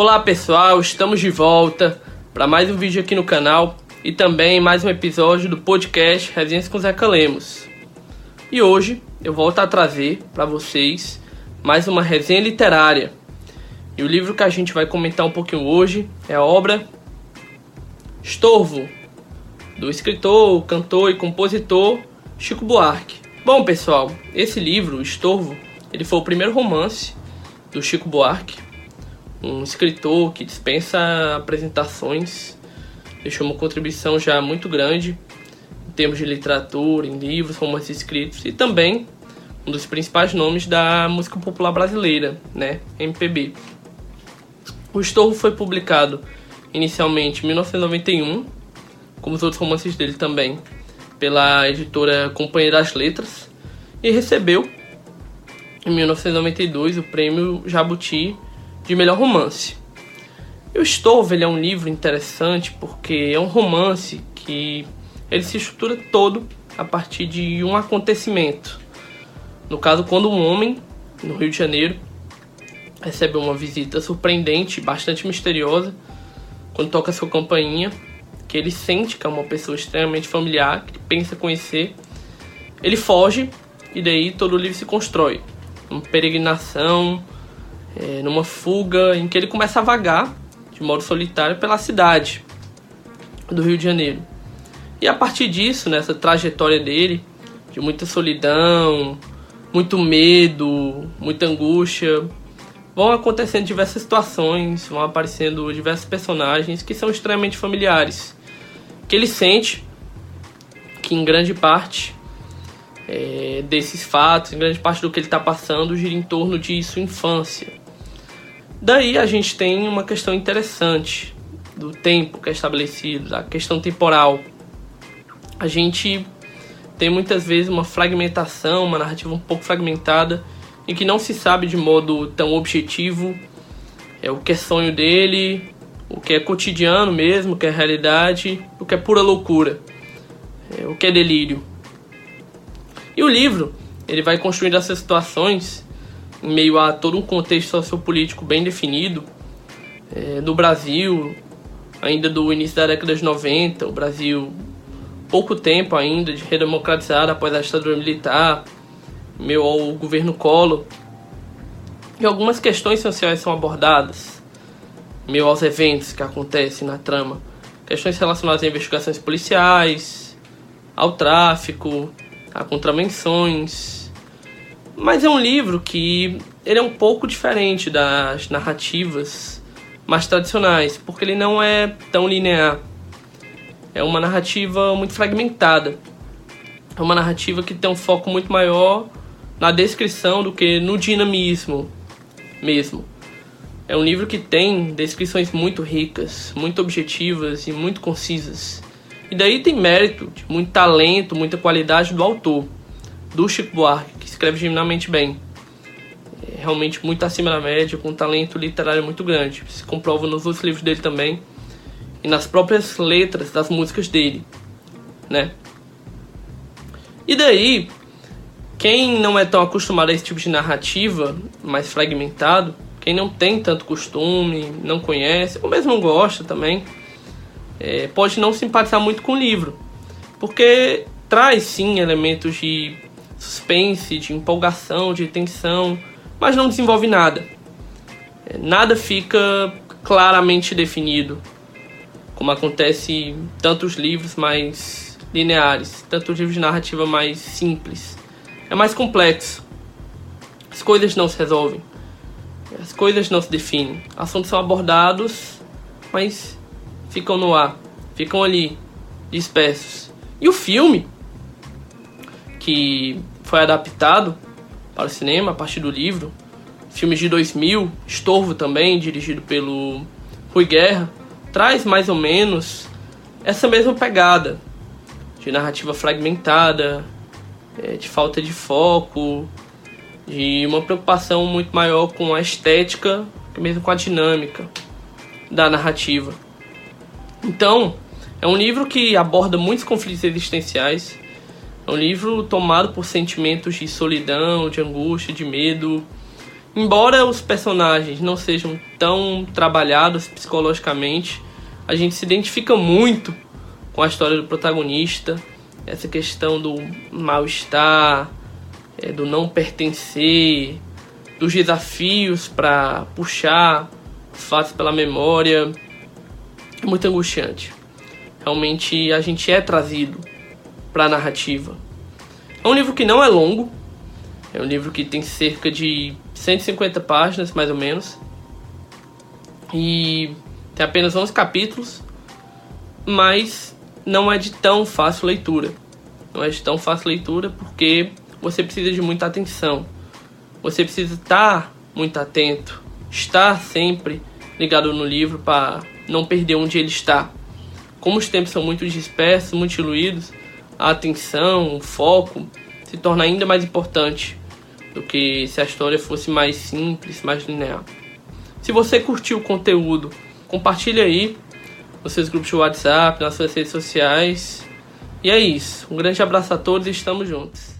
Olá pessoal, estamos de volta para mais um vídeo aqui no canal e também mais um episódio do podcast Resenhas com Zeca Lemos. E hoje eu volto a trazer para vocês mais uma resenha literária. E o livro que a gente vai comentar um pouquinho hoje é a obra Estorvo, do escritor, cantor e compositor Chico Buarque. Bom, pessoal, esse livro, Estorvo, ele foi o primeiro romance do Chico Buarque, um escritor que dispensa apresentações, deixou uma contribuição já muito grande em termos de literatura, em livros, romances escritos e também um dos principais nomes da música popular brasileira, né, MPB. O Estorvo foi publicado inicialmente em 1991, como os outros romances dele também, pela editora Companhia das Letras, e recebeu em 1992 o prêmio Jabuti de melhor romance. E o ele é um livro interessante porque é um romance que ele se estrutura todo a partir de um acontecimento. No caso, quando um homem no Rio de Janeiro recebe uma visita surpreendente, bastante misteriosa, quando toca sua campainha, que ele sente que é uma pessoa extremamente familiar, que pensa conhecer, ele foge e daí todo o livro se constrói uma peregrinação, é, numa fuga em que ele começa a vagar de modo solitário pela cidade do Rio de Janeiro. E a partir disso, nessa trajetória dele, de muita solidão, muito medo, muita angústia, vão acontecendo diversas situações, vão aparecendo diversos personagens que são extremamente familiares. Que ele sente que, em grande parte, é, desses fatos, em grande parte do que ele está passando, gira em torno de sua infância. Daí a gente tem uma questão interessante do tempo que é estabelecido, da questão temporal. A gente tem muitas vezes uma fragmentação, uma narrativa um pouco fragmentada, em que não se sabe de modo tão objetivo é, o que é sonho dele, o que é cotidiano mesmo, o que é realidade, o que é pura loucura, é, o que é delírio. E o livro, ele vai construindo essas situações meio a todo um contexto sociopolítico bem definido é, do Brasil, ainda do início da década de 90, o Brasil pouco tempo ainda de redemocratizar após a ditadura militar, meio ao governo Collor. E algumas questões sociais são abordadas, meio aos eventos que acontecem na trama. Questões relacionadas a investigações policiais, ao tráfico, há contravenções. Mas é um livro que ele é um pouco diferente das narrativas mais tradicionais, porque ele não é tão linear. É uma narrativa muito fragmentada. É uma narrativa que tem um foco muito maior na descrição do que no dinamismo mesmo. É um livro que tem descrições muito ricas, muito objetivas e muito concisas. E daí tem mérito, muito talento, muita qualidade do autor, do Chico Buarque, que escreve genuinamente bem. É realmente muito acima da média, com um talento literário muito grande. Se comprova nos outros livros dele também e nas próprias letras das músicas dele, né? E daí, quem não é tão acostumado a esse tipo de narrativa mais fragmentado, quem não tem tanto costume, não conhece, ou mesmo não gosta também, é, pode não simpatizar muito com o livro, porque traz sim elementos de suspense, de empolgação, de tensão, mas não desenvolve nada. É, nada fica claramente definido, como acontece em tantos livros mais lineares, tantos livros de narrativa mais simples. É mais complexo. As coisas não se resolvem. As coisas não se definem. Assuntos são abordados, mas ficam no ar, ficam ali, dispersos. E o filme, que foi adaptado para o cinema a partir do livro, filme de 2000, Estorvo também, dirigido pelo Rui Guerra, traz mais ou menos essa mesma pegada de narrativa fragmentada, é, de falta de foco, de uma preocupação muito maior com a estética, mesmo com a dinâmica da narrativa. Então, é um livro que aborda muitos conflitos existenciais. É um livro tomado por sentimentos de solidão, de angústia, de medo, Embora os personagens não sejam tão trabalhados psicologicamente, a gente se identifica muito com a história do protagonista, essa questão do mal-estar, é, do não pertencer, dos desafios para puxar fatos pela memória. É muito angustiante. Realmente a gente é trazido para a narrativa. É um livro que não é longo, é um livro que tem cerca de 150 páginas, mais ou menos. E tem apenas 11 capítulos, mas não é de tão fácil leitura. Não é de tão fácil leitura porque você precisa de muita atenção. Você precisa estar muito atento, estar sempre ligado no livro para não perder onde ele está. Como os tempos são muito dispersos, muito diluídos, a atenção, o foco se torna ainda mais importante do que se a história fosse mais simples, mais linear. Se você curtiu o conteúdo, compartilhe aí nos seus grupos de WhatsApp, nas suas redes sociais. E é isso. Um grande abraço a todos e estamos juntos.